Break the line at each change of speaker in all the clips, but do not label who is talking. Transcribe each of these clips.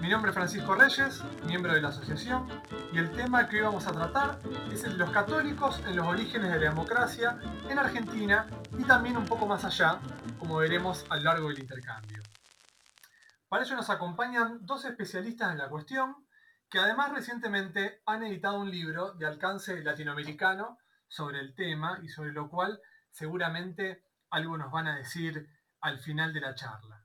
Mi nombre es Francisco Reyes, miembro de la asociación, y el tema que hoy vamos a tratar es el de los católicos en los orígenes de la democracia en Argentina y también un poco más allá, como veremos a lo largo del intercambio. Para ello nos acompañan dos especialistas en la cuestión, que además recientemente han editado un libro de alcance latinoamericano sobre el tema y sobre lo cual seguramente algo nos van a decir al final de la charla.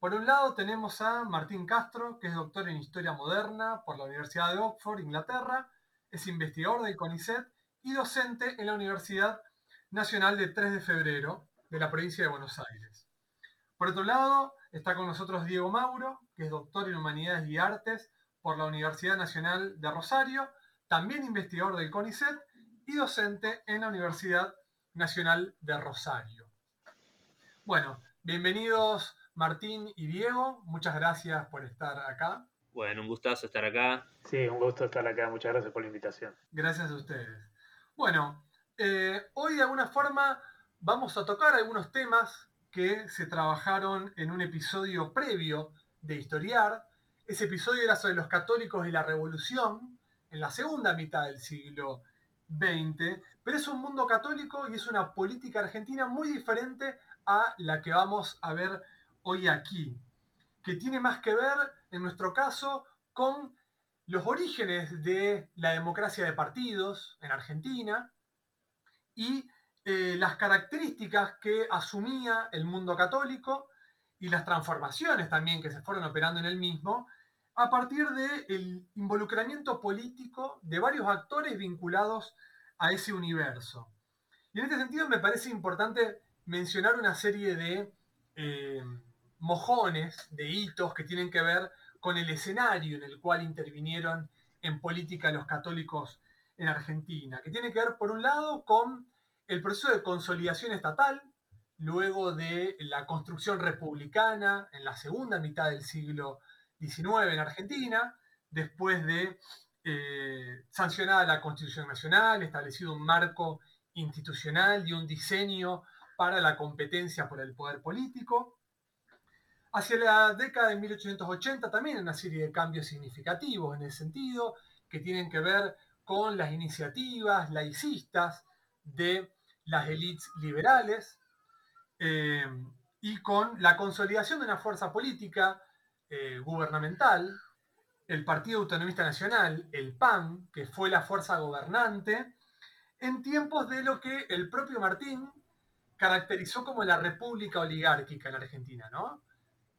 Por un lado tenemos a Martín Castro, que es doctor en Historia Moderna por la Universidad de Oxford, Inglaterra, es investigador del CONICET y docente en la Universidad Nacional de 3 de Febrero de la provincia de Buenos Aires. Por otro lado, está con nosotros Diego Mauro, que es doctor en Humanidades y Artes por la Universidad Nacional de Rosario, también investigador del CONICET y docente en la Universidad Nacional de Rosario. Bueno, bienvenidos Martín y Diego, muchas gracias por estar acá.
Bueno, un gustazo estar acá.
Sí, un gusto estar acá. Muchas gracias por la invitación.
Gracias a ustedes. Bueno, eh, hoy de alguna forma vamos a tocar algunos temas que se trabajaron en un episodio previo de Historiar. Ese episodio era sobre los católicos y la revolución en la segunda mitad del siglo XX, pero es un mundo católico y es una política argentina muy diferente a la que vamos a ver hoy aquí, que tiene más que ver, en nuestro caso, con los orígenes de la democracia de partidos en Argentina y eh, las características que asumía el mundo católico y las transformaciones también que se fueron operando en el mismo a partir del involucramiento político de varios actores vinculados a ese universo. Y en este sentido me parece importante mencionar una serie de eh, mojones de hitos que tienen que ver con el escenario en el cual intervinieron en política los católicos en Argentina, que tiene que ver, por un lado, con el proceso de consolidación estatal, luego de la construcción republicana en la segunda mitad del siglo XIX en Argentina, después de eh, sancionada la Constitución Nacional, establecido un marco institucional y un diseño para la competencia por el poder político, Hacia la década de 1880 también una serie de cambios significativos en ese sentido, que tienen que ver con las iniciativas laicistas de las élites liberales eh, y con la consolidación de una fuerza política eh, gubernamental, el Partido Autonomista Nacional, el PAN, que fue la fuerza gobernante, en tiempos de lo que el propio Martín caracterizó como la república oligárquica en Argentina, ¿no?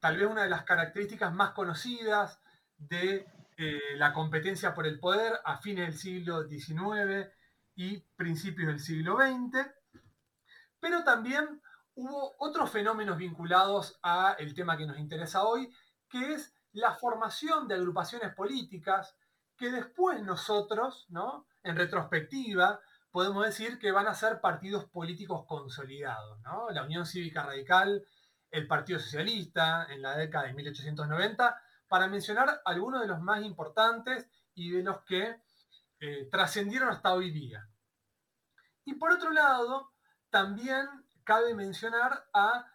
Tal vez una de las características más conocidas de eh, la competencia por el poder a fines del siglo XIX y principios del siglo XX, pero también hubo otros fenómenos vinculados a el tema que nos interesa hoy, que es la formación de agrupaciones políticas que después nosotros, ¿no? en retrospectiva, podemos decir que van a ser partidos políticos consolidados. ¿no? La Unión Cívica Radical el Partido Socialista en la década de 1890, para mencionar algunos de los más importantes y de los que eh, trascendieron hasta hoy día. Y por otro lado, también cabe mencionar a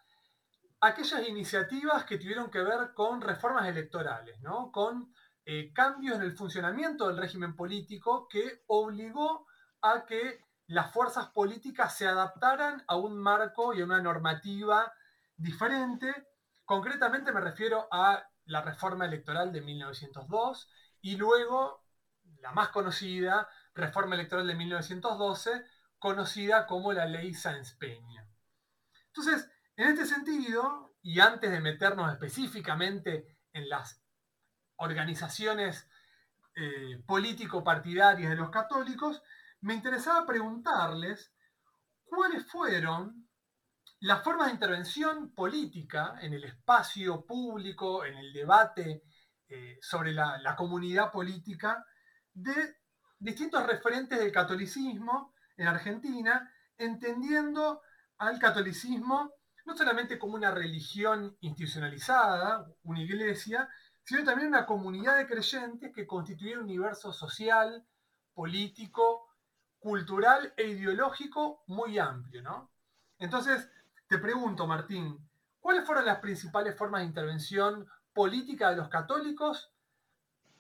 aquellas iniciativas que tuvieron que ver con reformas electorales, ¿no? con eh, cambios en el funcionamiento del régimen político que obligó a que las fuerzas políticas se adaptaran a un marco y a una normativa diferente. Concretamente me refiero a la reforma electoral de 1902 y luego la más conocida, reforma electoral de 1912, conocida como la ley Sáenz Peña. Entonces, en este sentido, y antes de meternos específicamente en las organizaciones eh, político-partidarias de los católicos, me interesaba preguntarles cuáles fueron las formas de intervención política en el espacio público, en el debate eh, sobre la, comunidad política de distintos referentes del catolicismo en Argentina, entendiendo al catolicismo no solamente como una religión institucionalizada, una iglesia, sino también una comunidad de creyentes que constituye un universo social, político, cultural e ideológico muy amplio, ¿no? Entonces, te pregunto, Martín, ¿cuáles fueron las principales formas de intervención política de los católicos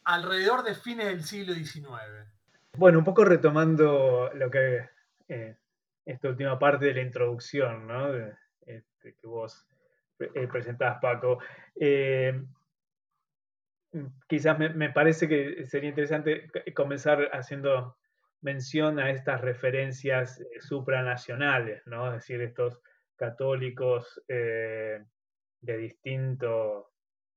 alrededor de fines del siglo XIX?
Bueno, un poco retomando lo que eh, esta última parte de la introducción, ¿no? Este, que vos eh, presentabas, Paco. Eh, quizás me, parece que sería interesante comenzar haciendo mención a estas referencias eh, supranacionales, ¿no? Es decir, estos católicos de distinto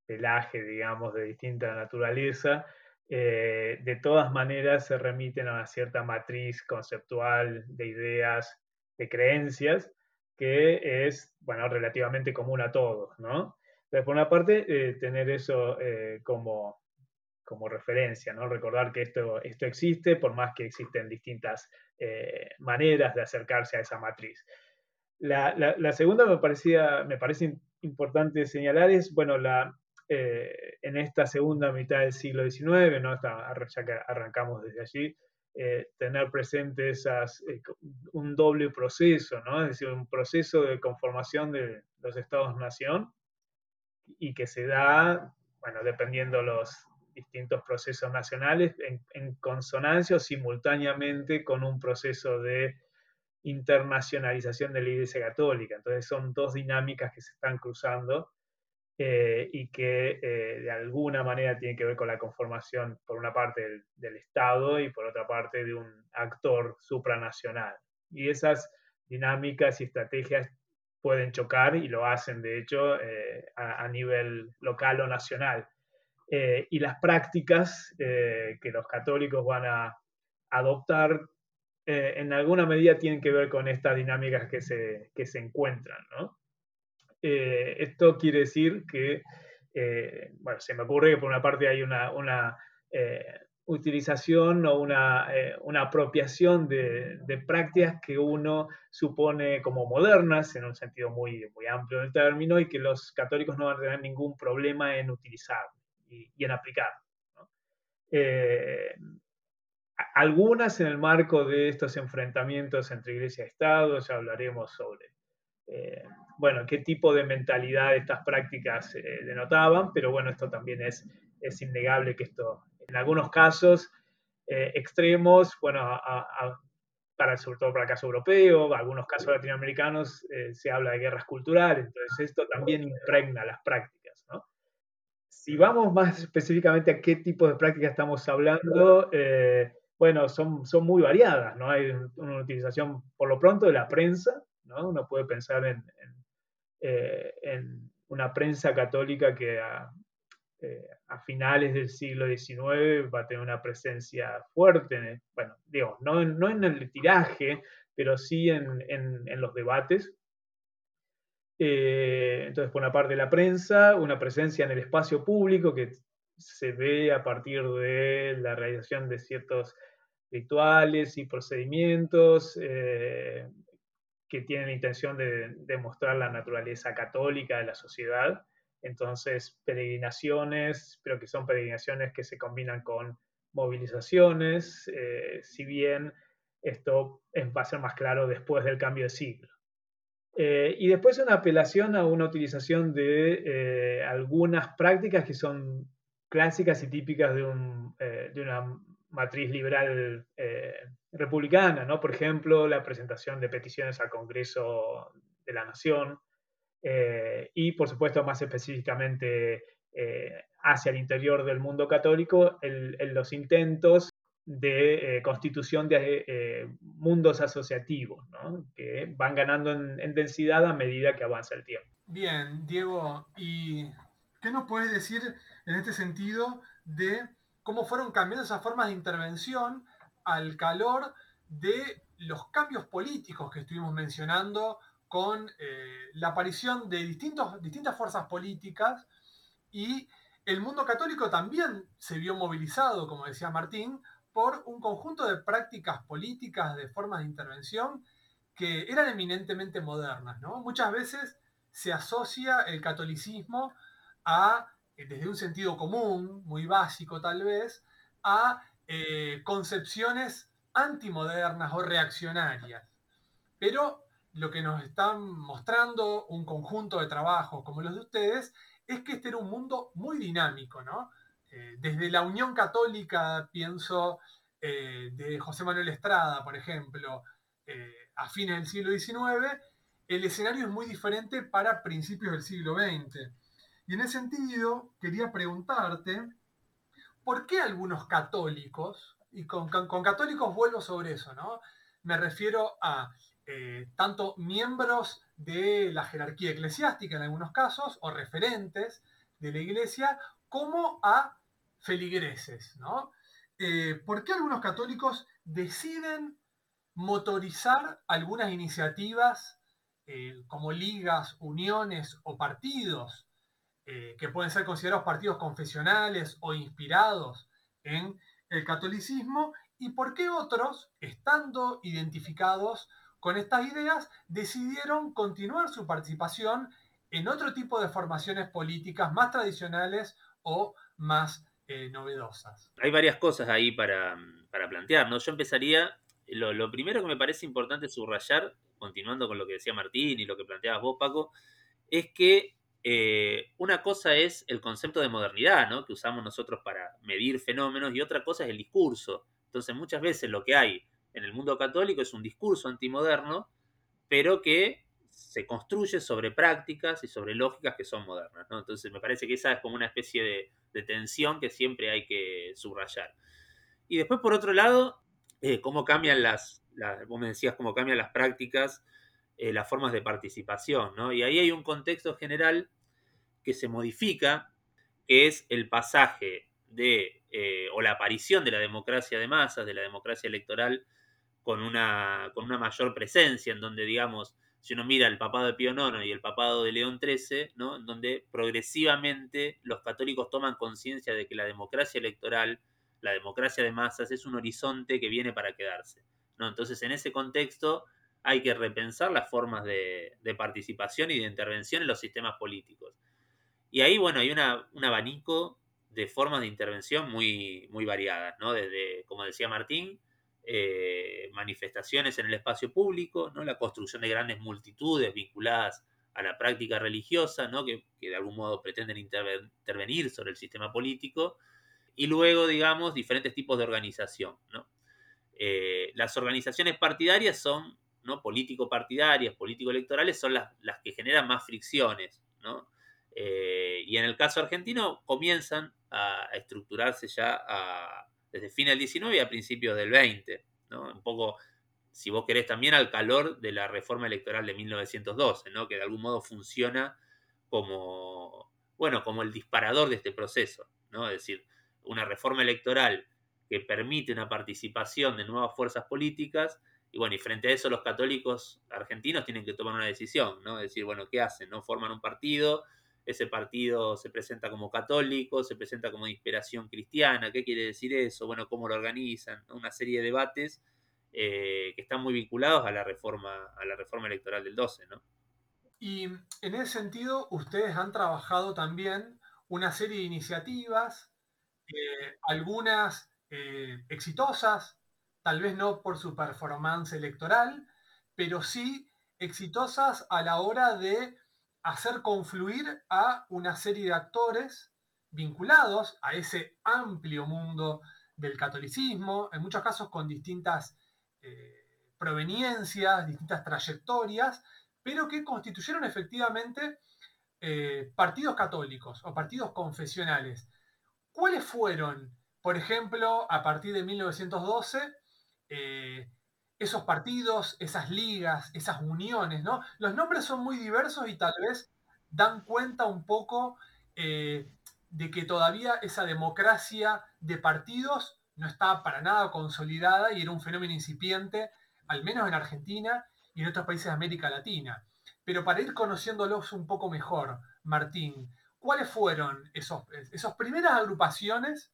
pelaje, digamos, de distinta naturaleza, de todas maneras se remiten a una cierta matriz conceptual de ideas, de creencias, que es, bueno, relativamente común a todos, ¿no? Por una parte, eh, tener eso eh, como, como referencia, ¿no? Recordar que esto, esto existe, por más que existen distintas eh, maneras de acercarse a esa matriz. La, la, segunda me, parecía, me parece importante señalar es, bueno, la, en esta segunda mitad del siglo XIX, ¿no? ya que arrancamos desde allí, eh, tener presente esas, eh, un doble proceso, ¿no? Es decir, un proceso de conformación de los estados-nación y que se da, bueno, dependiendo los distintos procesos nacionales, en, consonancia o simultáneamente con un proceso de internacionalización de la Iglesia Católica. Entonces son dos dinámicas que se están cruzando eh, y que eh, de alguna manera tiene que ver con la conformación, por una parte, del, Estado y por otra parte de un actor supranacional. Y esas dinámicas y estrategias pueden chocar y lo hacen, de hecho, eh, a, nivel local o nacional. y las prácticas que los católicos van a adoptar en alguna medida tienen que ver con estas dinámicas que se, que se encuentran, ¿no? Eh, esto quiere decir que, eh, bueno, se me ocurre que por una parte hay una, eh, utilización o una, apropiación de, prácticas que uno supone como modernas, en un sentido muy, muy amplio del término, y que los católicos no van a tener ningún problema en utilizar y, en aplicar. Algunas en el marco de estos enfrentamientos entre iglesia y Estado, ya hablaremos sobre eh, bueno, qué tipo de mentalidad estas prácticas eh, denotaban, pero bueno, esto también es, es innegable que esto, en algunos casos eh, extremos, bueno, para, sobre todo para el caso europeo, algunos casos latinoamericanos se habla de guerras culturales, entonces esto también impregna las prácticas, ¿no? Si vamos más específicamente a qué tipo de prácticas estamos hablando, bueno, son, son muy variadas, ¿no? Hay una utilización, por lo pronto, de la prensa, uno puede pensar eh, en, una prensa católica que eh, a, finales del siglo XIX va a tener una presencia fuerte, bueno, digo, no, en el tiraje, pero sí en, los debates. Eh, entonces, por una parte la prensa, una presencia en el espacio público que se ve a partir de la realización de ciertos rituales y procedimientos, que tienen la intención de demostrar la naturaleza católica de la sociedad. Entonces, peregrinaciones, pero que son peregrinaciones que se combinan con movilizaciones, eh, si bien esto va a ser más claro después del cambio de siglo. Eh, y después una apelación a una utilización de eh, algunas prácticas que son clásicas y típicas de, un, de una matriz liberal eh, republicana, ¿no? Por ejemplo, la presentación de peticiones al Congreso de la Nación eh, y, por supuesto, más específicamente eh, hacia el interior del mundo católico, los intentos de constitución de mundos asociativos, ¿no? que van ganando en, densidad a medida que avanza el tiempo.
Bien, Diego, ¿y qué nos puedes decir en este sentido de cómo fueron cambiando esas formas de intervención al calor de los cambios políticos que estuvimos mencionando con eh, la aparición de distintos, distintas fuerzas políticas y el mundo católico también se vio movilizado, como decía Martín, por un conjunto de prácticas políticas, de formas de intervención que eran eminentemente modernas. ¿no? Muchas veces se asocia el catolicismo a, desde un sentido común, muy básico tal vez, a eh, concepciones antimodernas o reaccionarias. Pero lo que nos están mostrando un conjunto de trabajos como los de ustedes es que este era un mundo muy dinámico, ¿no? Eh, desde la Unión Católica, pienso, de José Manuel Estrada, por ejemplo, a fines del siglo XIX, el escenario es muy diferente para principios del siglo XX. Y en ese sentido, quería preguntarte, ¿por qué algunos católicos, y con, católicos vuelvo sobre eso, ¿no? Me refiero a eh, tanto miembros de la jerarquía eclesiástica en algunos casos, o referentes de la iglesia, como a feligreses, ¿no? Eh, ¿Por qué algunos católicos deciden motorizar algunas iniciativas eh, como ligas, uniones o partidos, eh, que pueden ser considerados partidos confesionales o inspirados en el catolicismo, y por qué otros, estando identificados con estas ideas, decidieron continuar su participación en otro tipo de formaciones políticas más tradicionales o más eh, novedosas.
Hay varias cosas ahí para, para plantear. Yo empezaría, lo primero que me parece importante subrayar continuando con lo que decía Martín y lo que planteabas vos, Paco, es que eh, una cosa es el concepto de modernidad, ¿no? Que usamos nosotros para medir fenómenos, y otra cosa es el discurso. Entonces, muchas veces lo que hay en el mundo católico es un discurso antimoderno, pero que se construye sobre prácticas y sobre lógicas que son modernas. Entonces, me parece que esa es como una especie de, tensión que siempre hay que subrayar. Y después, por otro lado, eh, cómo cambian las, me decías cómo cambian las prácticas, eh, las formas de participación, ¿no? Y ahí hay un contexto general que se modifica, que es el pasaje de, eh, o la aparición de la democracia de masas, de la democracia electoral, con una, con una mayor presencia, en donde, digamos, si uno mira el papado de Pío IX y el papado de León XIII, ¿no? en donde progresivamente los católicos toman conciencia de que la democracia electoral, la democracia de masas, es un horizonte que viene para quedarse. Entonces, en ese contexto hay que repensar las formas de, participación y de intervención en los sistemas políticos. Y ahí, bueno, hay un abanico de formas de intervención muy, muy variadas, ¿no? Desde, como decía Martín, eh, manifestaciones en el espacio público, ¿no? La construcción de grandes multitudes vinculadas a la práctica religiosa, ¿no? Que, de algún modo pretenden intervenir sobre el sistema político. Y luego, digamos, diferentes tipos de organización, ¿no? Eh, las organizaciones partidarias son, ¿no? Político-partidarias, político-electorales, son las, que generan más fricciones, eh, y en el caso argentino comienzan a, estructurarse ya desde fin del 19 y a principios del 20, Un poco, si vos querés, también al calor de la reforma electoral de 1912, Que de algún modo funciona como, bueno, como el disparador de este proceso, ¿no? Es decir, una reforma electoral que permite una participación de nuevas fuerzas políticas. Y bueno, y frente a eso los católicos argentinos tienen que tomar una decisión, ¿no? Decir, bueno, ¿qué hacen? ¿No? Forman un partido, ese partido se presenta como católico, se presenta como de inspiración cristiana, ¿qué quiere decir eso? Bueno, ¿cómo lo organizan? Una serie de debates eh, que están muy vinculados a la reforma, a la reforma electoral del 12, ¿no?
Y en ese sentido, ustedes han trabajado también una serie de iniciativas, eh, algunas eh, exitosas, tal vez no por su performance electoral, pero sí exitosas a la hora de hacer confluir a una serie de actores vinculados a ese amplio mundo del catolicismo, en muchos casos con distintas eh, proveniencias, distintas trayectorias, pero que constituyeron efectivamente eh, partidos católicos o partidos confesionales. ¿Cuáles fueron por ejemplo, a partir de 1912, eh, esos partidos, esas ligas, esas uniones, ¿no? Los nombres son muy diversos y tal vez dan cuenta un poco eh, de que todavía esa democracia de partidos no estaba para nada consolidada y era un fenómeno incipiente, al menos en Argentina y en otros países de América Latina. Pero para ir conociéndolos un poco mejor, Martín, ¿cuáles fueron esos, esas primeras agrupaciones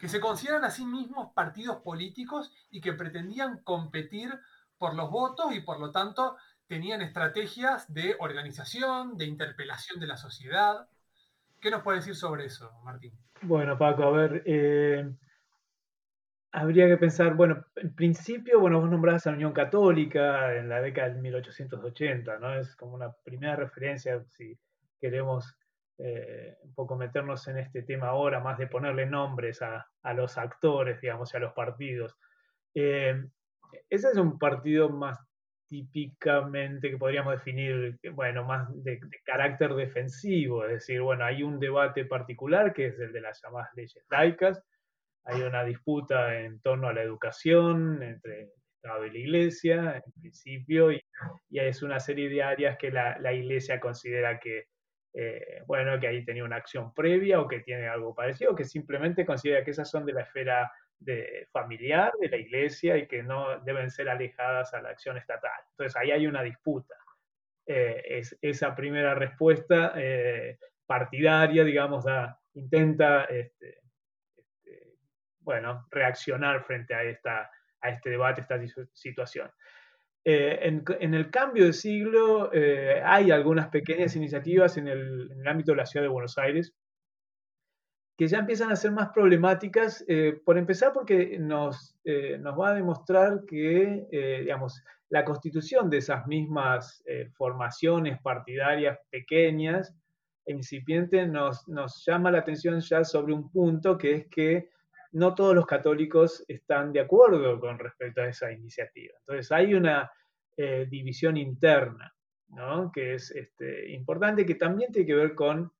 que se consideran a sí mismos partidos políticos y que pretendían competir por los votos y por lo tanto tenían estrategias de organización, de interpelación de la sociedad. ¿Qué nos puede decir sobre eso, Martín?
Bueno, Paco, a ver, eh, habría que pensar, bueno, en principio, bueno, vos nombrás a la Unión Católica en la década de 1880, ¿no? Es como una primera referencia, si queremos eh, un poco meternos en este tema ahora, más de ponerle nombres a, los actores, digamos, y a los partidos. Eh, ese es un partido más típicamente que podríamos definir, bueno, más de, carácter defensivo, es decir, bueno, hay un debate particular que es el de las llamadas leyes laicas, hay una disputa en torno a la educación entre el Estado y la Iglesia, en principio, y, es una serie de áreas que la, la Iglesia considera que eh, bueno, que ahí tenía una acción previa o que tiene algo parecido, que simplemente considera que esas son de la esfera de, familiar, de la iglesia y que no deben ser alejadas a la acción estatal. Entonces ahí hay una disputa. Eh, es, esa primera respuesta eh, partidaria, digamos, intenta este, este, bueno, reaccionar frente a, esta, a este debate, esta situación. Eh, en, el cambio de siglo eh, hay algunas pequeñas iniciativas en el, ámbito de la ciudad de Buenos Aires que ya empiezan a ser más problemáticas, eh, por empezar porque nos, nos, va a demostrar que, digamos, la constitución de esas mismas formaciones partidarias pequeñas e incipientes nos, nos llama la atención ya sobre un punto que es que no todos los católicos están de acuerdo con respecto a esa iniciativa. Entonces hay una eh, división interna, que es este, importante, que también tiene que ver con,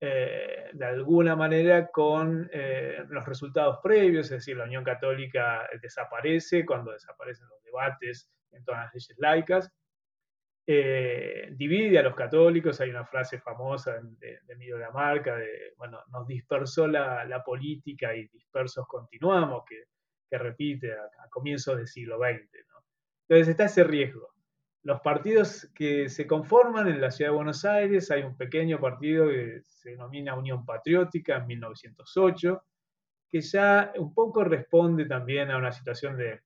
eh, de alguna manera, con eh, los resultados previos, es decir, la Unión Católica desaparece cuando desaparecen los debates en todas las leyes laicas, divide a los católicos, hay una frase famosa de, de Emilio Lamarca, de, bueno, nos dispersó la, política y dispersos continuamos, que, repite a, comienzos del siglo XX. Entonces está ese riesgo. Los partidos que se conforman en la ciudad de Buenos Aires, hay un pequeño partido que se denomina Unión Patriótica en 1908, que ya un poco responde también a una situación de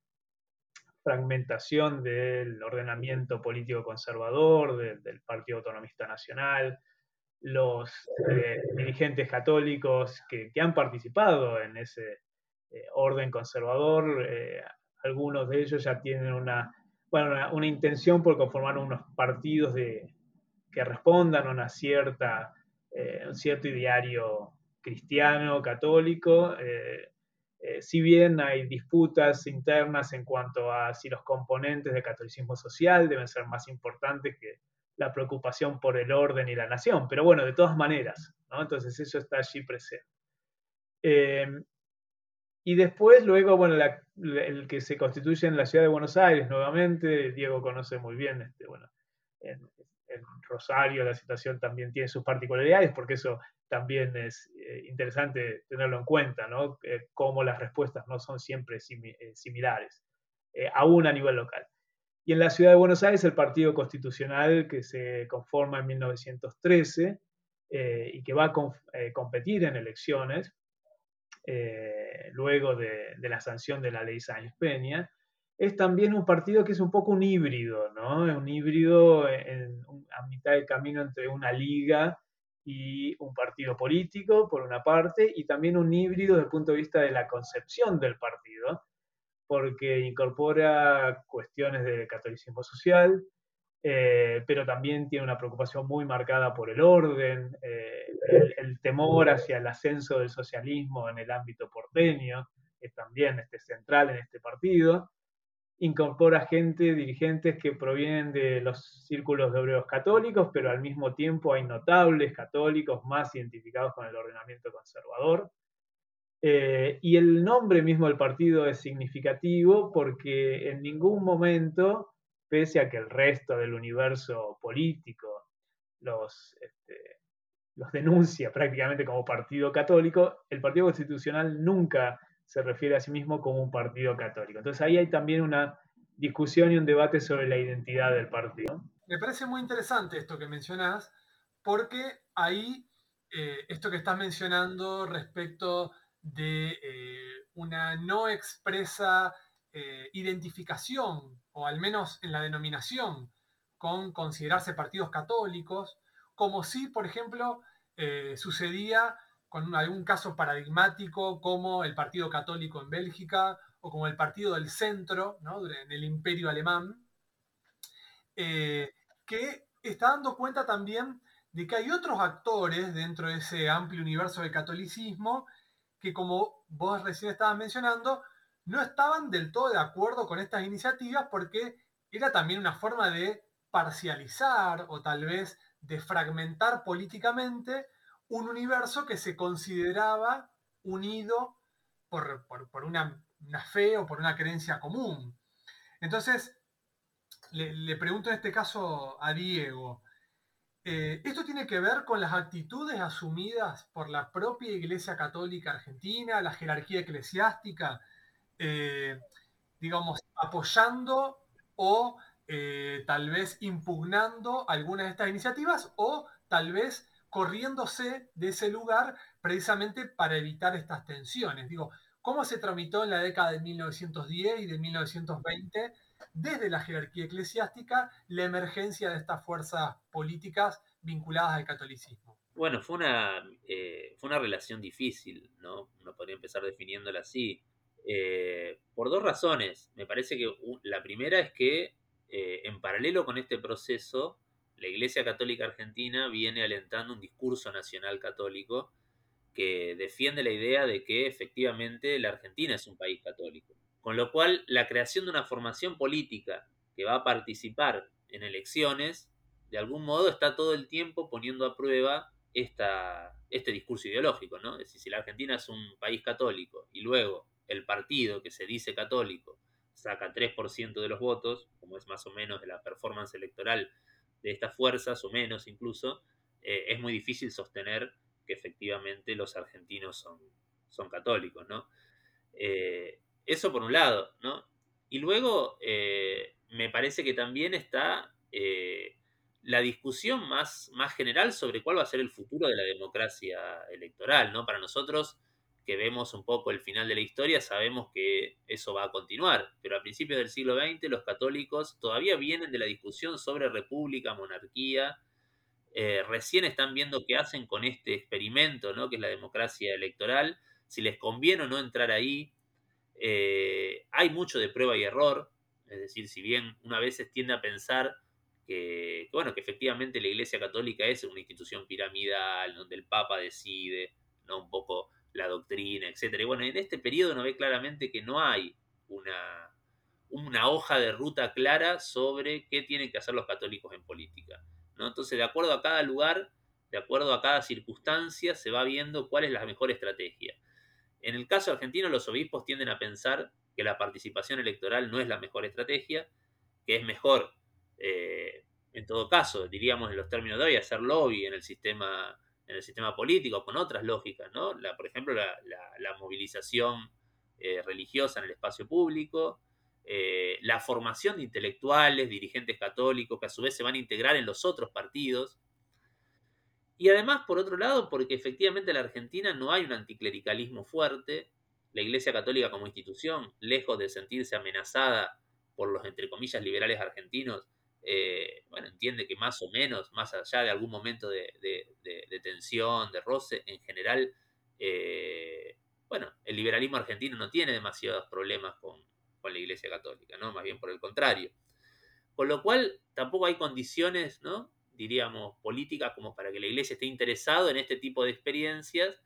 fragmentación del ordenamiento político conservador, del Partido Autonomista Nacional, los eh, dirigentes católicos que, han participado en ese eh, orden conservador, eh, algunos de ellos ya tienen una, bueno, una, intención por conformar unos partidos de, que respondan a una cierta, un cierto ideario cristiano, católico, eh, si bien hay disputas internas en cuanto a si los componentes del catolicismo social deben ser más importantes que la preocupación por el orden y la nación, pero bueno, de todas maneras, entonces eso está allí presente. Em, y después, luego, bueno, el que se constituye en la ciudad de Buenos Aires nuevamente, Diego conoce muy bien, este, bueno, en, en Rosario la situación también tiene sus particularidades, porque eso también es eh, interesante tenerlo en cuenta, ¿no? Eh, cómo las respuestas no son siempre eh, similares, aún a nivel local. Y en la ciudad de Buenos Aires, el Partido Constitucional que se conforma en 1913 y que va a competir en elecciones, luego de, la sanción de la ley Sáenz Peña, es también un partido que es un poco un híbrido, ¿no? Un híbrido a mitad de camino entre una liga y un partido político, por una parte, y también un híbrido desde el punto de vista de la concepción del partido, porque incorpora cuestiones de catolicismo social, eh, pero también tiene una preocupación muy marcada por el orden, eh, el, temor hacia el ascenso del socialismo en el ámbito porteño, que también este, central en este partido, incorpora gente, dirigentes que provienen de los círculos de obreros católicos, pero al mismo tiempo hay notables católicos más identificados con el ordenamiento conservador. Eh, y el nombre mismo del partido es significativo porque en ningún momento, pese a que el resto del universo político los, este, los denuncia prácticamente como partido católico, el Partido Constitucional nunca se refiere a sí mismo como un partido católico. Entonces ahí hay también una discusión y un debate sobre la identidad del partido.
Me parece muy interesante esto que mencionás, porque ahí eh, esto que estás mencionando respecto de eh, una no expresa eh, identificación, o al menos en la denominación, con considerarse partidos católicos, como si, por ejemplo, sucedía con algún caso paradigmático como el Partido Católico en Bélgica o como el Partido del Centro en el Imperio Alemán, que está dando cuenta también de que hay otros actores dentro de ese amplio universo del catolicismo que, como vos recién estabas mencionando, no estaban del todo de acuerdo con estas iniciativas porque era también una forma de parcializar o tal vez de fragmentar políticamente un universo que se consideraba unido por, una, fe o por una creencia común. Entonces, le, pregunto en este caso a Diego, eh, ¿esto tiene que ver con las actitudes asumidas por la propia Iglesia Católica Argentina, la jerarquía eclesiástica, eh, digamos, apoyando o eh, tal vez impugnando algunas de estas iniciativas o tal vez corriéndose de ese lugar precisamente para evitar estas tensiones. Digo, ¿cómo se tramitó en la década de 1910 y de 1920 desde la jerarquía eclesiástica la emergencia de estas fuerzas políticas vinculadas al catolicismo?
Bueno, fue una, eh, fue una relación difícil, ¿no? Uno podría empezar definiéndola así. Eh, por dos razones. Me parece que la primera es que eh, en paralelo con este proceso, la Iglesia Católica Argentina viene alentando un discurso nacional católico que defiende la idea de que efectivamente la Argentina es un país católico. Con lo cual, la creación de una formación política que va a participar en elecciones, de algún modo está todo el tiempo poniendo a prueba esta, este discurso ideológico, ¿no? Es decir, si la Argentina es un país católico y luego el partido que se dice católico saca 3% de los votos, como es más o menos de la performance electoral de estas fuerzas, o menos incluso, eh, es muy difícil sostener que efectivamente los argentinos son, son católicos, ¿no? Eh, eso por un lado, ¿no? Y luego eh, me parece que también está la discusión más, más general sobre cuál va a ser el futuro de la democracia electoral, ¿no? Para nosotros que vemos un poco el final de la historia, sabemos que eso va a continuar. Pero a principios del siglo XX los católicos todavía vienen de la discusión sobre república, monarquía. Eh, recién están viendo qué hacen con este experimento, ¿no? que es la democracia electoral, si les conviene o no entrar ahí. Eh, hay mucho de prueba y error, es decir, si bien una vez tiende a pensar que, bueno, que efectivamente la Iglesia Católica es una institución piramidal, donde el Papa decide, ¿no? un poco la doctrina, etc. Y bueno, en este periodo uno ve claramente que no hay una, una hoja de ruta clara sobre qué tienen que hacer los católicos en política. ¿no? Entonces, de acuerdo a cada lugar, de acuerdo a cada circunstancia, se va viendo cuál es la mejor estrategia. En el caso argentino, los obispos tienden a pensar que la participación electoral no es la mejor estrategia, que es mejor, eh, en todo caso, diríamos en los términos de hoy, hacer lobby en el sistema en el sistema político con otras lógicas, ¿no? Por ejemplo, la, movilización eh, religiosa en el espacio público, eh, la formación de intelectuales, dirigentes católicos que a su vez se van a integrar en los otros partidos. Y además, por otro lado, porque efectivamente en la Argentina no hay un anticlericalismo fuerte, la Iglesia Católica como institución, lejos de sentirse amenazada por los, entre comillas, liberales argentinos, eh, bueno, entiende que más o menos, más allá de algún momento de, tensión, de roce, en general, eh, bueno, el liberalismo argentino no tiene demasiados problemas con, la Iglesia Católica, ¿no? Más bien por el contrario. Con lo cual, tampoco hay condiciones, ¿no? Diríamos, políticas como para que la Iglesia esté interesado en este tipo de experiencias,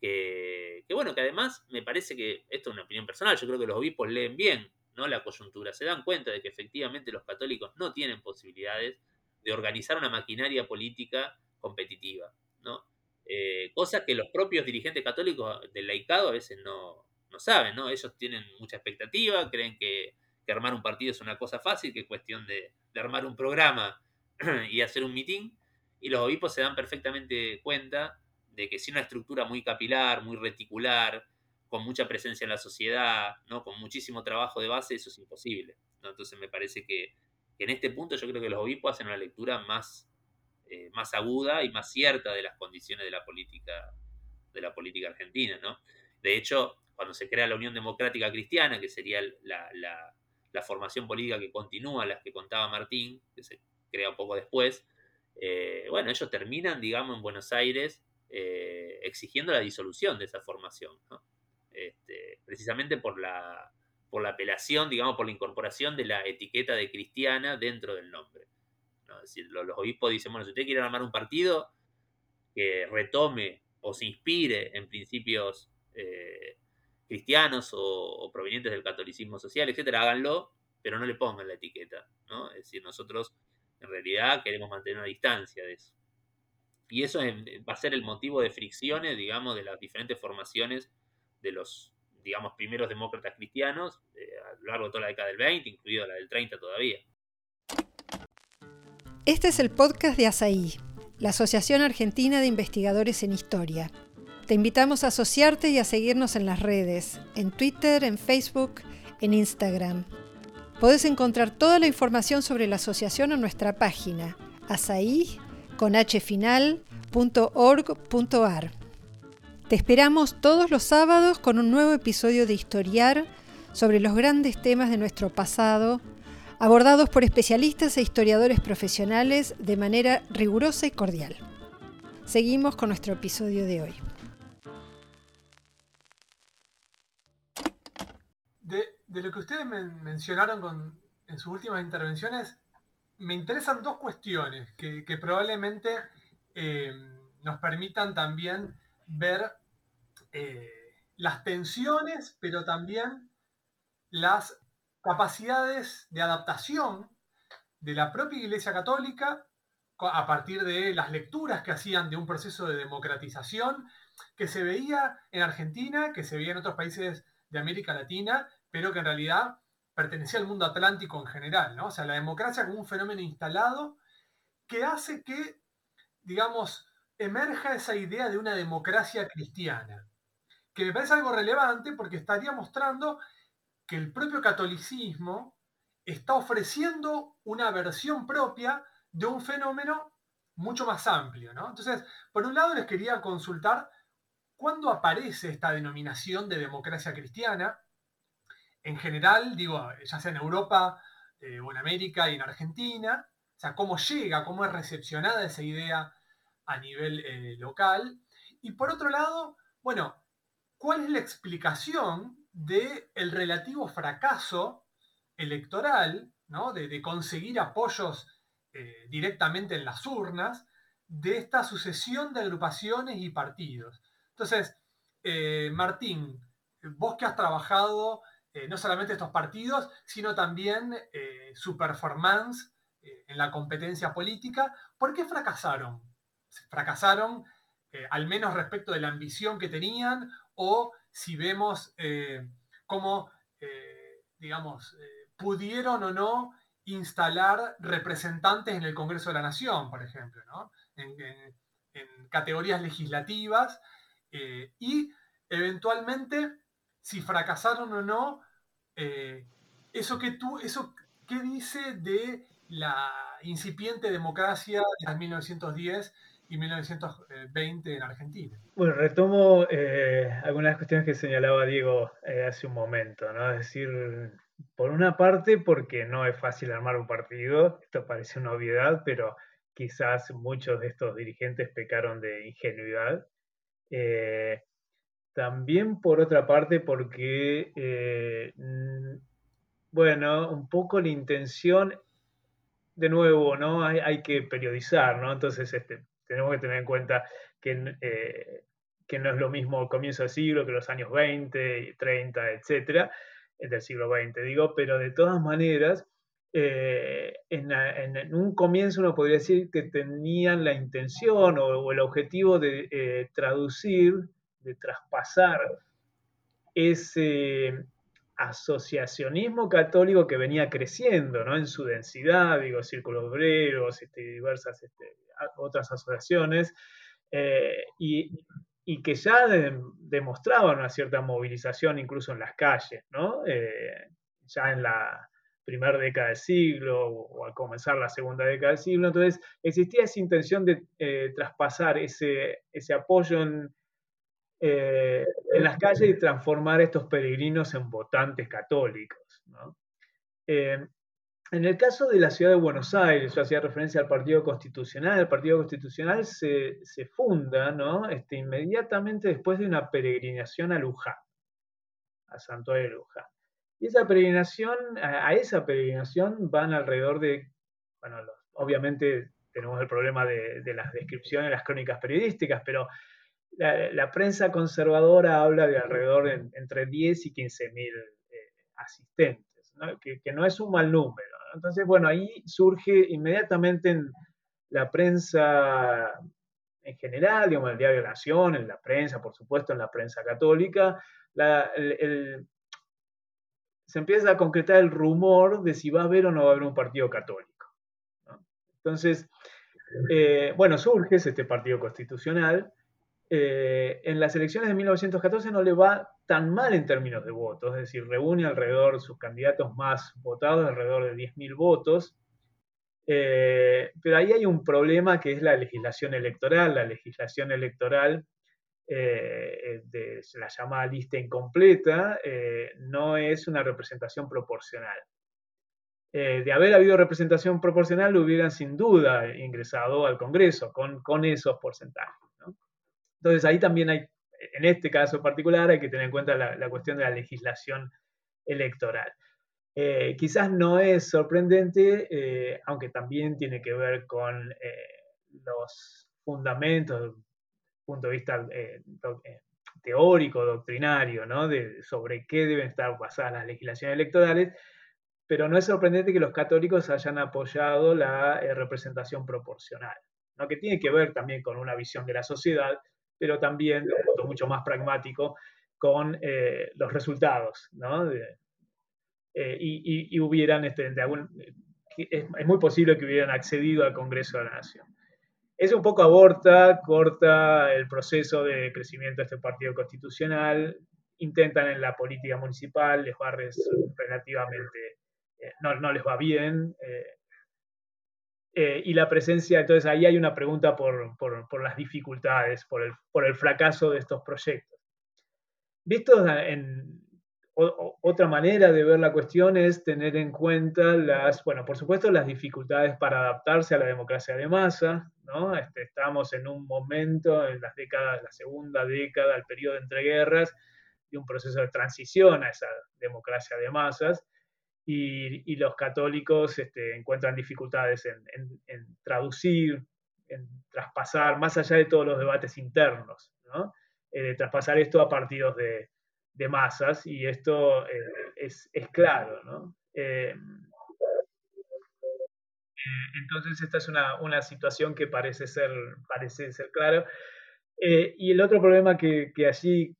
que, bueno, que además me parece que, esto es una opinión personal, yo creo que los obispos leen bien ¿no? la coyuntura, se dan cuenta de que efectivamente los católicos no tienen posibilidades de organizar una maquinaria política competitiva, ¿no? Eh, cosa que los propios dirigentes católicos del laicado a veces no, saben, ¿no? Ellos tienen mucha expectativa, creen que, armar un partido es una cosa fácil, que es cuestión de, armar un programa y hacer un mitin, y los obispos se dan perfectamente cuenta de que sin una estructura muy capilar, muy reticular, con mucha presencia en la sociedad, ¿no? con muchísimo trabajo de base, eso es imposible. ¿no? Entonces me parece que, en este punto yo creo que los obispos hacen una lectura más, eh, más aguda y más cierta de las condiciones de la política, de la política argentina. ¿no? De hecho, cuando se crea la Unión Democrática Cristiana, que sería la, formación política que continúa, las que contaba Martín, que se crea un poco después, eh, bueno, ellos terminan, digamos, en Buenos Aires eh, exigiendo la disolución de esa formación, este, precisamente por la, por la apelación, digamos, por la incorporación de la etiqueta de cristiana dentro del nombre. Es decir, los, obispos dicen, bueno, si ustedes quieren armar un partido que retome o se inspire en principios eh, cristianos o, provenientes del catolicismo social, etcétera, háganlo, pero no le pongan la etiqueta, ¿no? Es decir, nosotros en realidad queremos mantener una distancia de eso. Y eso va a ser el motivo de fricciones, digamos, de las diferentes formaciones de los, digamos, primeros demócratas cristianos eh, a lo largo de toda la década del 20, incluido la del 30 todavía.
Este es el podcast de ASAI, la Asociación Argentina de Investigadores en Historia. Te invitamos a asociarte y a seguirnos en las redes, en Twitter, en Facebook, en Instagram. Podés encontrar toda la información sobre la asociación en nuestra página, asai.org.ar. Te esperamos todos los sábados con un nuevo episodio de Historiar sobre los grandes temas de nuestro pasado, abordados por especialistas e historiadores profesionales de manera rigurosa y cordial. Seguimos con nuestro episodio de hoy.
De, lo que ustedes mencionaron en sus últimas intervenciones, me interesan dos cuestiones que, probablemente eh, nos permitan también ver eh, las tensiones, pero también las capacidades de adaptación de la propia Iglesia Católica a partir de las lecturas que hacían de un proceso de democratización que se veía en Argentina, que se veía en otros países de América Latina, pero que en realidad pertenecía al mundo atlántico en general. O sea, la democracia como un fenómeno instalado que hace que, digamos, emerja esa idea de una democracia cristiana, que me parece algo relevante porque estaría mostrando que el propio catolicismo está ofreciendo una versión propia de un fenómeno mucho más amplio. ¿no? Entonces, por un lado les quería consultar cuándo aparece esta denominación de democracia cristiana. En general, digo, ya sea en Europa eh, o en América y en Argentina, o sea, cómo llega, cómo es recepcionada esa idea a nivel eh, local. Y por otro lado, bueno, ¿cuál es la explicación del el relativo fracaso electoral, ¿no? de, conseguir apoyos eh, directamente en las urnas, de esta sucesión de agrupaciones y partidos? Entonces, eh, Martín, vos que has trabajado no solamente estos partidos, sino también su performance en la competencia política, ¿por qué fracasaron? fracasaron, eh, al menos respecto de la ambición que tenían, o si vemos eh, cómo, eh, digamos, pudieron o no instalar representantes en el Congreso de la Nación, por ejemplo, en, categorías legislativas, y eventualmente, si fracasaron o no, eso que tú, eso, ¿qué dice de la incipiente democracia de 1910 y 1920 en Argentina.
Bueno, retomo eh, algunas cuestiones que señalaba Diego eh, hace un momento, ¿no? Es decir, por una parte, porque no es fácil armar un partido, esto parece una obviedad, pero quizás muchos de estos dirigentes pecaron de ingenuidad. Eh, también por otra parte, porque, bueno, un poco la intención de nuevo, ¿no? Hay, que periodizar, ¿no? Entonces, este, tenemos que tener en cuenta que, eh, que no es lo mismo comienzo del siglo que los años 20, 30, etcétera, del siglo XX, digo, pero de todas maneras, eh, en, un comienzo uno podría decir que tenían la intención o, el objetivo de eh, traducir, de traspasar ese asociacionismo católico que venía creciendo ¿no? en su densidad, digo, círculos obreros, este, diversas este, otras asociaciones, eh, y, que ya demostraban una cierta movilización incluso en las calles, ¿no? Eh, ya en la primera década del siglo o, al comenzar la segunda década del siglo. Entonces existía esa intención de eh, traspasar ese, ese apoyo en, eh, en las calles y transformar estos peregrinos en votantes católicos. Eh, en el caso de la ciudad de Buenos Aires, yo hacía referencia al Partido Constitucional, el Partido Constitucional se, funda ¿no? este, inmediatamente después de una peregrinación a Luján, a Santuario de Luján. Y esa peregrinación, a, esa peregrinación van alrededor de, bueno, obviamente tenemos el problema de, las descripciones, las crónicas periodísticas, pero la, prensa conservadora habla de alrededor de entre 10 y 15 mil eh, asistentes, Que, no es un mal número. Entonces, bueno, ahí surge inmediatamente en la prensa en general, digamos, en el Diario de la Nación, en la prensa, por supuesto, en la prensa católica, se empieza a concretar el rumor de si va a haber o no va a haber un partido católico. Entonces, eh, bueno, surge este partido constitucional. Eh, en las elecciones de 1914 no le va tan mal en términos de votos, es decir, reúne alrededor de sus candidatos más votados, alrededor de 10.000 votos. Eh, pero ahí hay un problema que es la legislación electoral. La legislación electoral de la llamada lista incompleta no es una representación proporcional. Eh, de haber habido representación proporcional, hubieran sin duda ingresado al Congreso con, con esos porcentajes. Entonces ahí también hay, en este caso particular, hay que tener en cuenta la, cuestión de la legislación electoral. Eh, quizás no es sorprendente, eh, aunque también tiene que ver con los fundamentos punto de vista teórico, doctrinario, ¿no? sobre qué deben estar basadas las legislaciones electorales, pero no es sorprendente que los católicos hayan apoyado la eh, representación proporcional, que tiene que ver también con una visión de la sociedad, pero también, de un mucho más pragmático, con eh, los resultados. ¿no? Eh, y, hubieran, este, es, muy posible que hubieran accedido al Congreso de la Nación. Eso un poco aborta, corta el proceso de crecimiento de este partido constitucional, intentan en la política municipal, les va relativamente eh, no, les va bien. Eh, y la presencia, entonces ahí hay una pregunta por, las dificultades, por el, fracaso de estos proyectos. Visto en otra manera de ver la cuestión es tener en cuenta las, bueno, por supuesto las dificultades para adaptarse a la democracia de masa, ¿no? Este, estamos en un momento, en las décadas, la segunda década, el periodo entre guerras, de un proceso de transición a esa democracia de masas, y, los católicos este, encuentran dificultades en, traducir, en traspasar, más allá de todos los debates internos, ¿no? Eh, traspasar esto a partidos de, masas, y esto eh, es, claro. ¿no? Eh, entonces esta es una, situación que parece ser, parece ser clara. y el otro problema que, que allí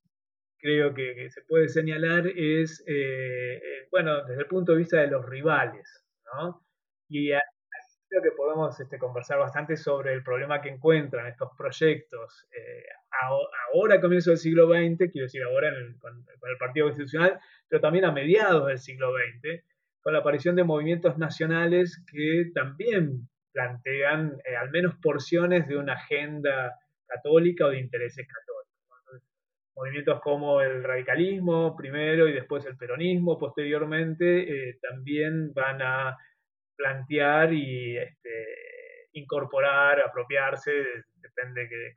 creo que, se puede señalar es, bueno, desde el punto de vista de los rivales, ¿no? Y creo que podemos este, conversar bastante sobre el problema que encuentran estos proyectos eh, ahora a comienzo del siglo XX, quiero decir ahora con, el Partido Constitucional, pero también a mediados del siglo XX, con la aparición de movimientos nacionales que también plantean al menos porciones de una agenda católica o de intereses católicos movimientos como el radicalismo primero y después el peronismo posteriormente eh, también van a plantear y este, incorporar, apropiarse, depende de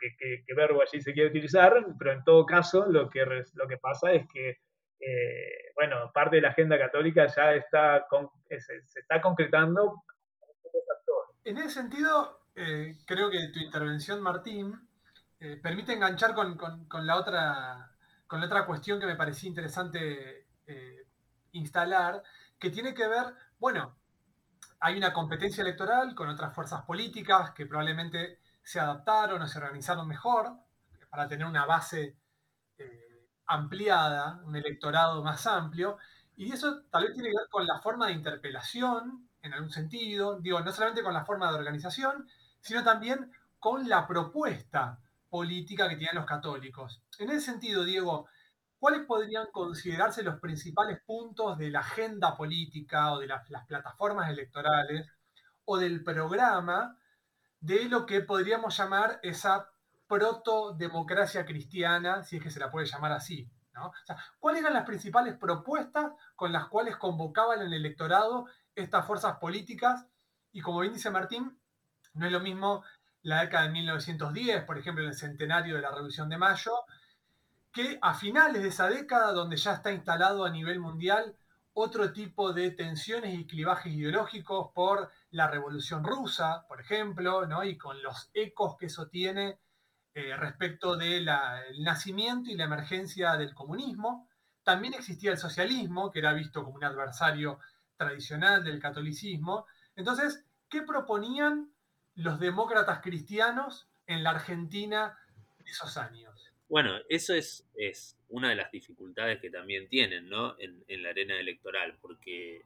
qué, verbo allí se quiere utilizar, pero en todo caso lo que, lo que pasa es que, eh, bueno, parte de la agenda católica ya está se, está concretando.
En ese sentido, eh, creo que tu intervención, Martín, eh, permite enganchar con, la otra, con la otra cuestión que me parecía interesante eh, instalar, que tiene que ver, bueno, hay una competencia electoral con otras fuerzas políticas que probablemente se adaptaron o se organizaron mejor para tener una base eh, ampliada, un electorado más amplio, y eso tal vez tiene que ver con la forma de interpelación, en algún sentido, digo, no solamente con la forma de organización, sino también con la propuesta política que tienen los católicos. En ese sentido, Diego, ¿cuáles podrían considerarse los principales puntos de la agenda política o de las plataformas electorales o del programa de lo que podríamos llamar esa proto-democracia cristiana, si es que se la puede llamar así. ¿Cuáles eran las principales propuestas con las cuales convocaban el electorado estas fuerzas políticas? Y como bien dice Martín, no es lo mismo la década de 1910, por ejemplo, el centenario de la Revolución de Mayo, que a finales de esa década, donde ya está instalado a nivel mundial otro tipo de tensiones y clivajes ideológicos por la Revolución Rusa, por ejemplo, ¿no? y con los ecos que eso tiene eh, respecto del nacimiento y la emergencia del comunismo. También existía el socialismo, que era visto como un adversario tradicional del catolicismo. Entonces, ¿qué proponían los demócratas cristianos en la Argentina de esos años?
Bueno, eso es, es una de las dificultades que también tienen ¿no? en, la arena electoral, porque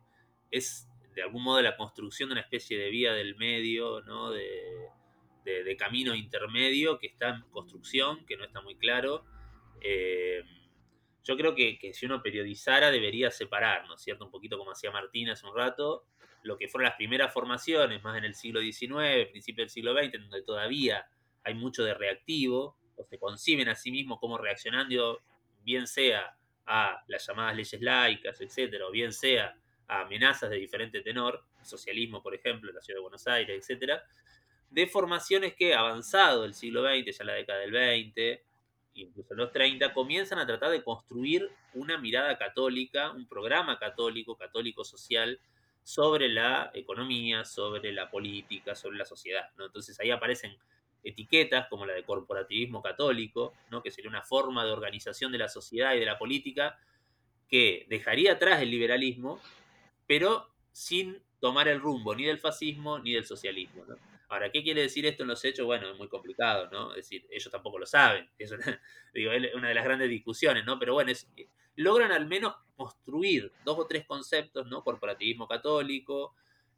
es de algún modo la construcción de una especie de vía del medio, ¿no? de, camino intermedio que está en construcción, que no está muy claro. Eh, yo creo que, que, si uno periodizara debería separar, ¿no es cierto? Un poquito como hacía Martín hace un rato, lo que fueron las primeras formaciones, más en el siglo XIX, principio del siglo XX, donde todavía hay mucho de reactivo, o se conciben a sí mismos como reaccionando, bien sea a las llamadas leyes laicas, etcétera, o bien sea a amenazas de diferente tenor, socialismo, por ejemplo, en la ciudad de Buenos Aires, etcétera, de formaciones que, avanzado el siglo XX, ya la década del 20, incluso los 30, comienzan a tratar de construir una mirada católica, un programa católico, católico social, sobre la economía, sobre la política, sobre la sociedad. ¿no? Entonces ahí aparecen etiquetas como la de corporativismo católico, ¿no? que sería una forma de organización de la sociedad y de la política que dejaría atrás el liberalismo, pero sin tomar el rumbo ni del fascismo ni del socialismo. Ahora, ¿qué quiere decir esto en los hechos? Bueno, es muy complicado, ¿no? Es decir, ellos tampoco lo saben. Es una, de las grandes discusiones, ¿no? Pero bueno, logran al menos construir dos o tres conceptos, ¿no? Corporativismo católico,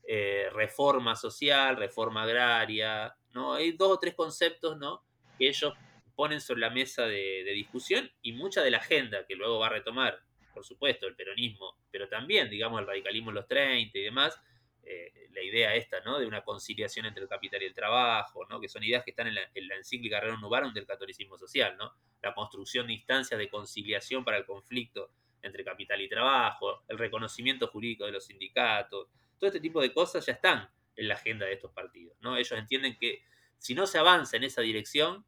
eh, reforma social, reforma agraria, ¿no? Hay dos o tres conceptos, ¿no? Que ellos ponen sobre la mesa de, discusión y mucha de la agenda que luego va a retomar, por supuesto, el peronismo, pero también, digamos, el radicalismo en los 30 y demás, eh, la idea esta, ¿no? De una conciliación entre el capital y el trabajo, ¿no? Que son ideas que están en la, en la encíclica Rerum del catolicismo social, ¿no? La construcción de instancias de conciliación para el conflicto entre capital y trabajo, el reconocimiento jurídico de los sindicatos, todo este tipo de cosas ya están en la agenda de estos partidos. ¿no? Ellos entienden que si no se avanza en esa dirección,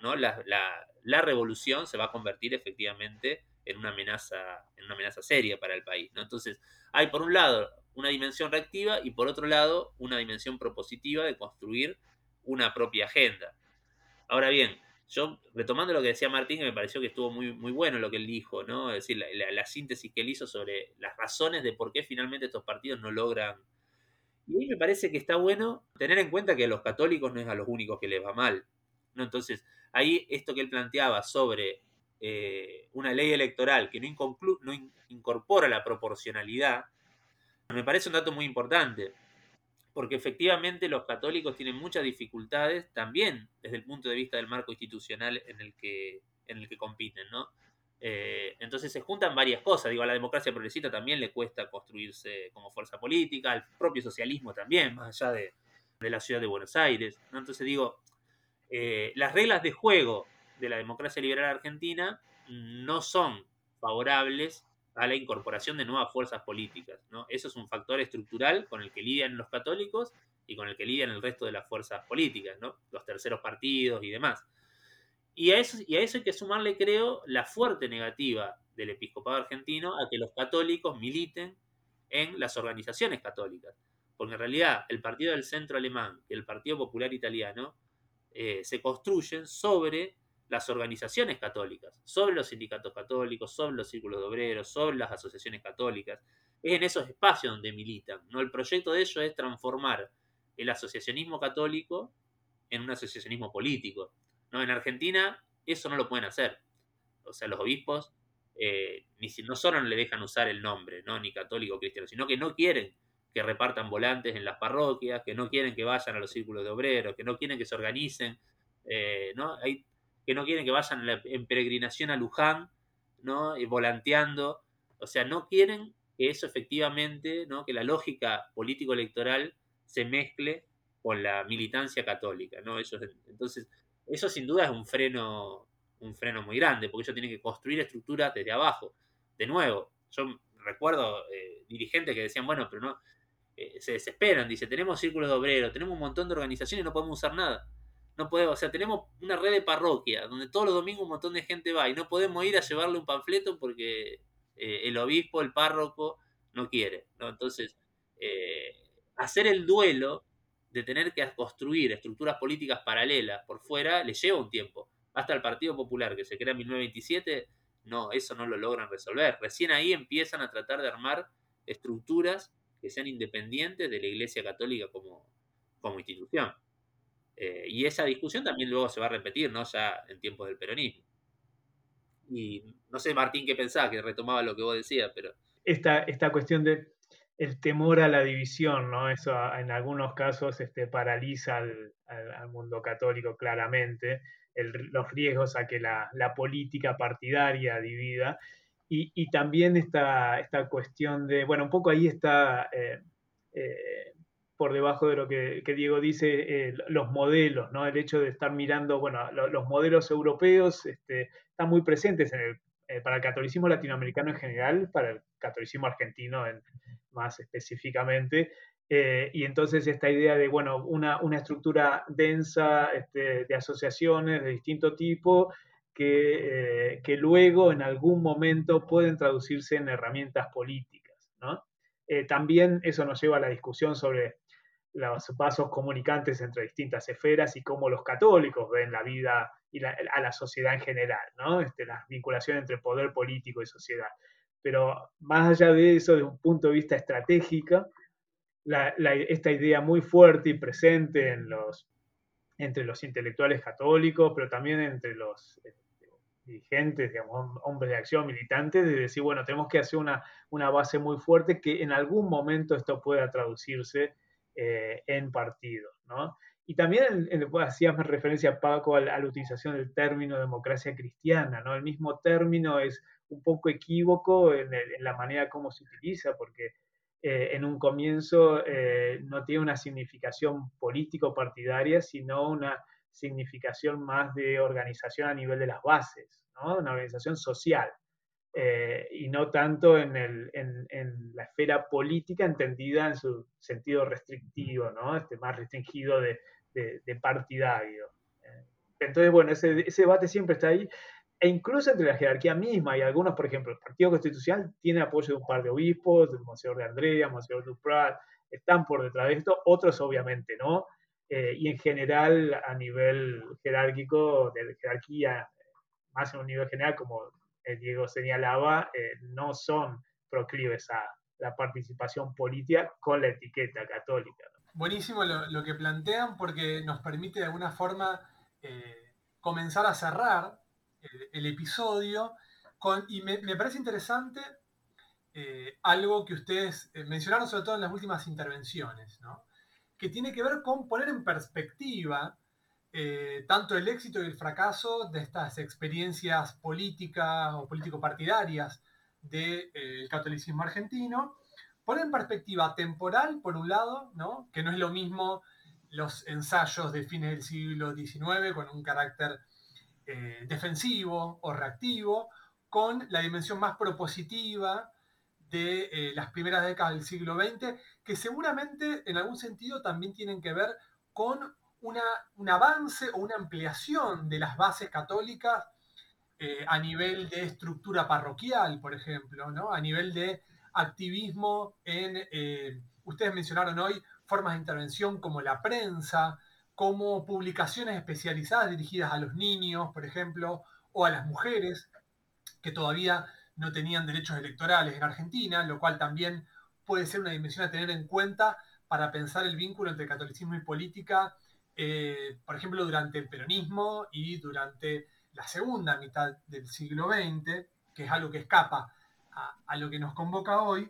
¿no? La, revolución se va a convertir efectivamente en una amenaza, en una amenaza seria para el país. ¿no? Entonces, hay por un lado una dimensión reactiva y por otro lado una dimensión propositiva de construir una propia agenda. Ahora bien, yo retomando lo que decía Martín, que me pareció que estuvo muy, muy bueno lo que él dijo, ¿no? Es decir, la, la síntesis que él hizo sobre las razones de por qué finalmente estos partidos no logran y a mí me parece que está bueno tener en cuenta que a los católicos no es a los únicos que les va mal. ¿no? Entonces, ahí esto que él planteaba sobre eh, una ley electoral que no, no incorpora la proporcionalidad, me parece un dato muy importante, porque efectivamente los católicos tienen muchas dificultades también desde el punto de vista del marco institucional en el que, en el que compiten, ¿no? Eh, entonces se juntan varias cosas. Digo, a la democracia progresista también le cuesta construirse como fuerza política, al propio socialismo también, más allá de, la ciudad de Buenos Aires. Entonces digo, eh, las reglas de juego de la democracia liberal argentina no son favorables a la incorporación de nuevas fuerzas políticas. ¿no? Eso es un factor estructural con el que lidian los católicos y con el que lidian el resto de las fuerzas políticas, ¿no? los terceros partidos y demás. Y a, eso, y a eso hay que sumarle, creo, la fuerte negativa del episcopado argentino a que los católicos militen en las organizaciones católicas. Porque en realidad el Partido del Centro Alemán y el Partido Popular Italiano eh, se construyen sobre las organizaciones católicas, sobre los sindicatos católicos, sobre los círculos de obreros, sobre las asociaciones católicas. Es en esos espacios donde militan. ¿no? El proyecto de ellos es transformar el asociacionismo católico en un asociacionismo político. ¿no? En Argentina eso no lo pueden hacer. O sea, los obispos eh, ni no solo no le dejan usar el nombre, ¿no? ni católico cristiano, sino que no quieren que repartan volantes en las parroquias, que no quieren que vayan a los círculos de obreros, que no quieren que se organicen, eh, ¿no? Hay, que no quieren que vayan en peregrinación a Luján, ¿no? Y volanteando. O sea, no quieren que eso efectivamente, ¿no? Que la lógica político-electoral se mezcle con la militancia católica, ¿no? Ellos, entonces, eso sin duda es un freno, un freno muy grande, porque ellos tienen que construir estructuras desde abajo. De nuevo, yo recuerdo eh, dirigentes que decían, bueno, pero no, eh, se desesperan, dice, tenemos círculos de obreros, tenemos un montón de organizaciones y no podemos usar nada. No podemos, o sea, tenemos una red de parroquia donde todos los domingos un montón de gente va y no podemos ir a llevarle un panfleto porque eh, el obispo, el párroco, no quiere. ¿no? Entonces, hacer el duelo de tener que construir estructuras políticas paralelas por fuera le lleva un tiempo. Hasta el Partido Popular, que se crea en 1927, no, eso no lo logran resolver. Recién ahí empiezan a tratar de armar estructuras que sean independientes de la Iglesia Católica como, como institución. Eh, y esa discusión también luego se va a repetir, ¿no? Ya en tiempos del peronismo. Y no sé, Martín, qué pensaba, que retomaba lo que vos decías, pero...
Esta, esta cuestión de el temor a la división, ¿no? Eso en algunos casos este, paraliza al, mundo católico claramente, los riesgos a que la, política partidaria divida. Y, también esta, esta, cuestión de, bueno, un poco ahí está eh, eh, por debajo de lo que, Diego dice, eh, los modelos, ¿no? El hecho de estar mirando, bueno, los modelos europeos este, están muy presentes para el catolicismo latinoamericano en general, para el catolicismo argentino en, más específicamente. Eh, y entonces esta idea de, bueno, una, estructura densa este, de asociaciones de distinto tipo que, eh, que, luego en algún momento pueden traducirse en herramientas políticas. ¿no? Eh, también eso nos lleva a la discusión sobre los vasos comunicantes entre distintas esferas y cómo los católicos ven la vida y a la sociedad en general, ¿no? Este, la vinculación entre poder político y sociedad. Pero más allá de eso, desde un punto de vista estratégico, esta idea muy fuerte y presente entre los intelectuales católicos, pero también entre los este, dirigentes, digamos, hombres de acción, militantes, de decir, bueno, tenemos que hacer una, una base muy fuerte que en algún momento esto pueda traducirse eh, en partidos, ¿no? Y también hacías referencia, Paco, a a la, utilización del término democracia cristiana, ¿no? El mismo término es un poco equívoco en, la manera como se utiliza, porque eh, en un comienzo eh, no tiene una significación político-partidaria, sino una significación más de organización a nivel de las bases, ¿no? una organización social. Eh, y no tanto en, el, en, la esfera política entendida en su sentido restrictivo, ¿no? este, más restringido de, de, partidario. Entonces, bueno, ese, ese, debate siempre está ahí e incluso entre la jerarquía misma, y algunos, por ejemplo, el Partido Constitucional tiene apoyo de un par de obispos, del Monseñor de Andrea, Monseñor Duprat, están por detrás de esto, otros obviamente no, eh, y en general a nivel jerárquico, de jerarquía, más en un nivel general, como Diego señalaba, eh, no son proclives a la participación política con la etiqueta católica.
Buenísimo lo, que plantean porque nos permite de alguna forma eh, comenzar a cerrar el, episodio. Con, y me, parece interesante eh, algo que ustedes eh, mencionaron sobre todo en las últimas intervenciones, que tiene que ver con poner en perspectiva eh, tanto el éxito y el fracaso de estas experiencias políticas o político-partidarias del catolicismo argentino, poner en perspectiva temporal, por un lado, ¿no? que no es lo mismo los ensayos de fines del siglo XIX con un carácter eh, defensivo o reactivo, con la dimensión más propositiva de eh, las primeras décadas del siglo XX, que seguramente en algún sentido también tienen que ver con una, un avance o una ampliación de las bases católicas eh, a nivel de estructura parroquial, por ejemplo, ¿no? a nivel de activismo en, ustedes mencionaron hoy, formas de intervención como la prensa, como publicaciones especializadas dirigidas a los niños, por ejemplo, o a las mujeres que todavía no tenían derechos electorales en Argentina, lo cual también puede ser una dimensión a tener en cuenta para pensar el vínculo entre catolicismo y política, eh, por ejemplo, durante el peronismo y durante la segunda mitad del siglo XX, que es algo que escapa a, lo que nos convoca hoy,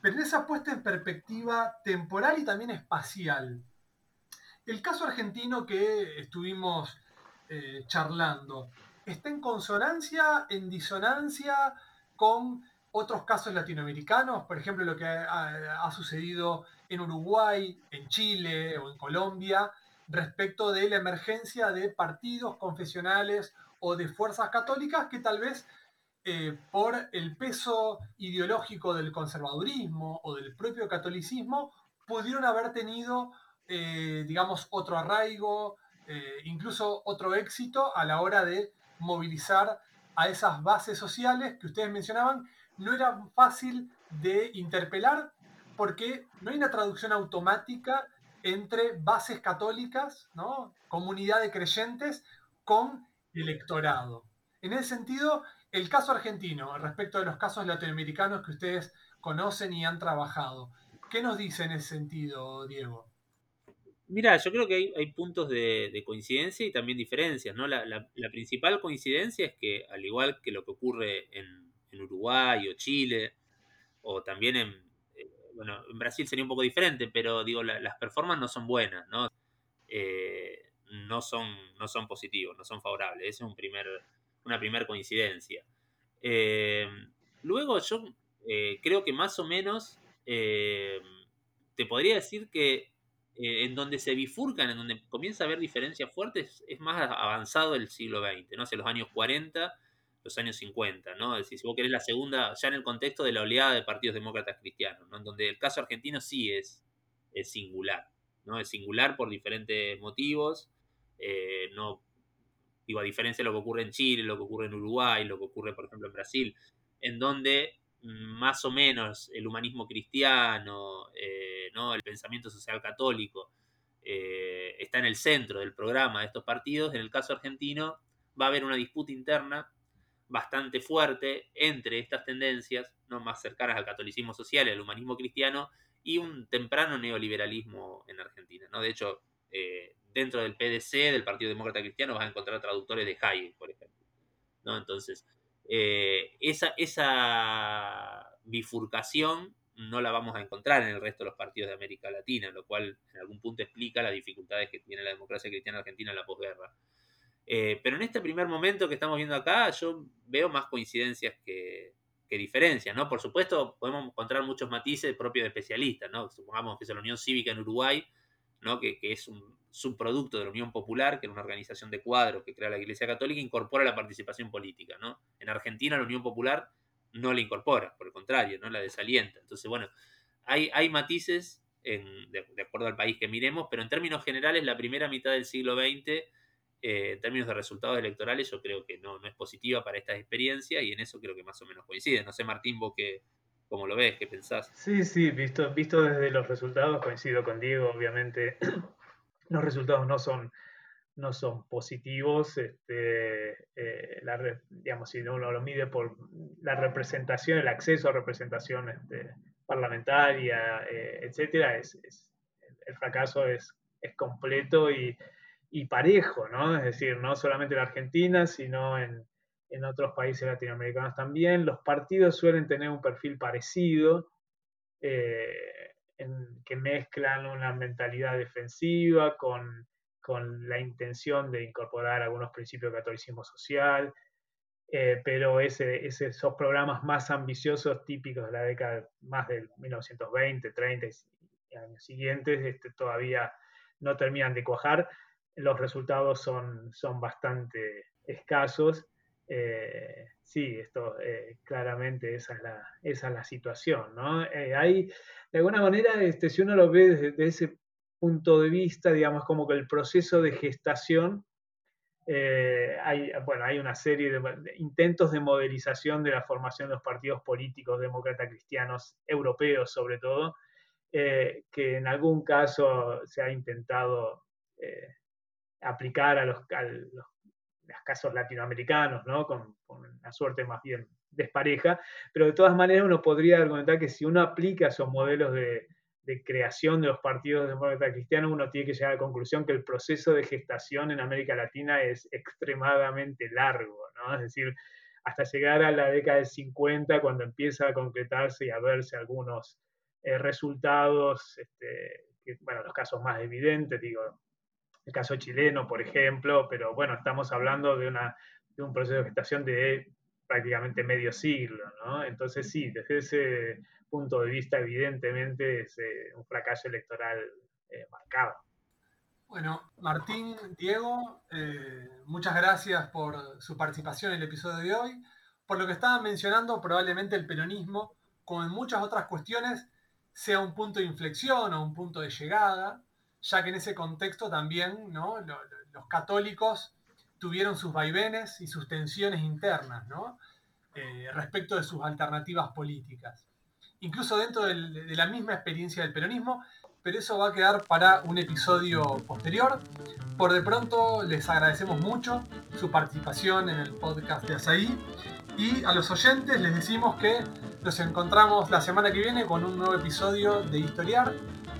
pero en esa puesta en perspectiva temporal y también espacial el caso argentino que estuvimos eh, charlando, ¿está en consonancia, en disonancia con otros casos latinoamericanos? Por ejemplo, lo que ha, sucedido en Uruguay, en Chile o en Colombia, respecto de la emergencia de partidos confesionales o de fuerzas católicas que tal vez eh, por el peso ideológico del conservadurismo o del propio catolicismo pudieron haber tenido, eh, digamos, otro arraigo, eh, incluso otro éxito a la hora de movilizar a esas bases sociales que ustedes mencionaban, no era fácil de interpelar porque no hay una traducción automática entre bases católicas, ¿no? comunidad de creyentes, con electorado. En ese sentido, el caso argentino, respecto de los casos latinoamericanos que ustedes conocen y han trabajado, ¿qué nos dice en ese sentido, Diego?
Mira, yo creo que hay, puntos de, coincidencia y también diferencias, ¿no? La, principal coincidencia es que, al igual que lo que ocurre en, Uruguay o Chile, o también en, bueno, en Brasil sería un poco diferente, pero digo, las performances no son buenas, ¿no? Eh, no son, no son positivos, no son favorables. Esa es una primera coincidencia. Eh, luego yo creo que más o menos te podría decir que eh, en donde se bifurcan, en donde comienza a haber diferencias fuertes, es más avanzado el siglo XX, ¿no? Hacia los años 40, los años 50, ¿no? Es decir, si vos querés la segunda, ya en el contexto de la oleada de partidos demócratas cristianos, ¿no? En donde el caso argentino sí es, singular, ¿no? Es singular por diferentes motivos, eh, no, digo, a diferencia de lo que ocurre en Chile, lo que ocurre en Uruguay, lo que ocurre, por ejemplo, en Brasil, en donde más o menos el humanismo cristiano, eh, ¿no? el pensamiento social católico, eh, está en el centro del programa de estos partidos, en el caso argentino va a haber una disputa interna bastante fuerte entre estas tendencias, ¿no? más cercanas al catolicismo social y al humanismo cristiano, y un temprano neoliberalismo en Argentina. ¿no? De hecho, eh, dentro del PDC, del Partido Demócrata Cristiano, vas a encontrar traductores de Hayek, por ejemplo. ¿no? Entonces, eh, esa, esa bifurcación no la vamos a encontrar en el resto de los partidos de América Latina, lo cual en algún punto explica las dificultades que tiene la democracia cristiana argentina en la posguerra. Eh, pero en este primer momento que estamos viendo acá, yo veo más coincidencias que, diferencias, ¿no? Por supuesto, podemos encontrar muchos matices propios de especialistas, ¿no? Supongamos que es la Unión Cívica en Uruguay, ¿no? Que, es un, subproducto de la Unión Popular, que era una organización de cuadros que crea la Iglesia Católica, incorpora la participación política. ¿no? En Argentina la Unión Popular no la incorpora, por el contrario, no la desalienta. Entonces, bueno, hay, matices en, de, acuerdo al país que miremos, pero en términos generales, la primera mitad del siglo XX, eh, en términos de resultados electorales, yo creo que no, no es positiva para estas experiencias y en eso creo que más o menos coincide. No sé, Martín, vos qué, cómo lo ves, qué pensás.
Sí, sí, visto, visto desde los resultados, coincido con Diego, obviamente los resultados no son, no son positivos, este, eh, digamos, si uno lo mide por la representación, el acceso a representación este, parlamentaria, eh, etcétera, es, el fracaso es, es completo y, parejo, ¿no? Es decir, no solamente en Argentina, sino en, otros países latinoamericanos también. Los partidos suelen tener un perfil parecido. Eh, que mezclan una mentalidad defensiva con, la intención de incorporar algunos principios de catolicismo social, eh, pero ese, esos programas más ambiciosos, típicos de la década más del 1920, 30 y años siguientes, este, todavía no terminan de cuajar. Los resultados son, son bastante escasos. Eh, sí, esto eh, claramente esa es la, esa es la situación. ¿no? hay de alguna manera, este, si uno lo ve desde, ese punto de vista, digamos, como que el proceso de gestación, eh, hay, bueno, hay una serie de, intentos de modelización de la formación de los partidos políticos demócratas cristianos europeos, sobre todo, eh, que en algún caso se ha intentado eh, aplicar a los, casos latinoamericanos, ¿no? con, con una suerte más bien despareja, pero de todas maneras uno podría argumentar que si uno aplica esos modelos de, creación de los partidos demócratas cristianos, uno tiene que llegar a la conclusión que el proceso de gestación en América Latina es extremadamente largo, ¿no? Es decir, hasta llegar a la década del 50, cuando empieza a concretarse y a verse algunos eh, resultados, este, bueno, los casos más evidentes, digo, el caso chileno, por ejemplo, pero bueno, estamos hablando de, una, de un proceso de gestación de prácticamente medio siglo, ¿no? Entonces sí, desde ese punto de vista evidentemente es eh, un fracaso electoral eh, marcado.
Bueno, Martín, Diego, eh, muchas gracias por su participación en el episodio de hoy. Por lo que estaban mencionando, probablemente el peronismo, como en muchas otras cuestiones, sea un punto de inflexión o un punto de llegada, ya que en ese contexto también ¿no? los católicos tuvieron sus vaivenes y sus tensiones internas ¿no? Eh, respecto de sus alternativas políticas. Incluso dentro del, de la misma experiencia del peronismo, pero eso va a quedar para un episodio posterior. Por de pronto les agradecemos mucho su participación en el podcast de Azaí y a los oyentes les decimos que nos encontramos la semana que viene con un nuevo episodio de Historiar.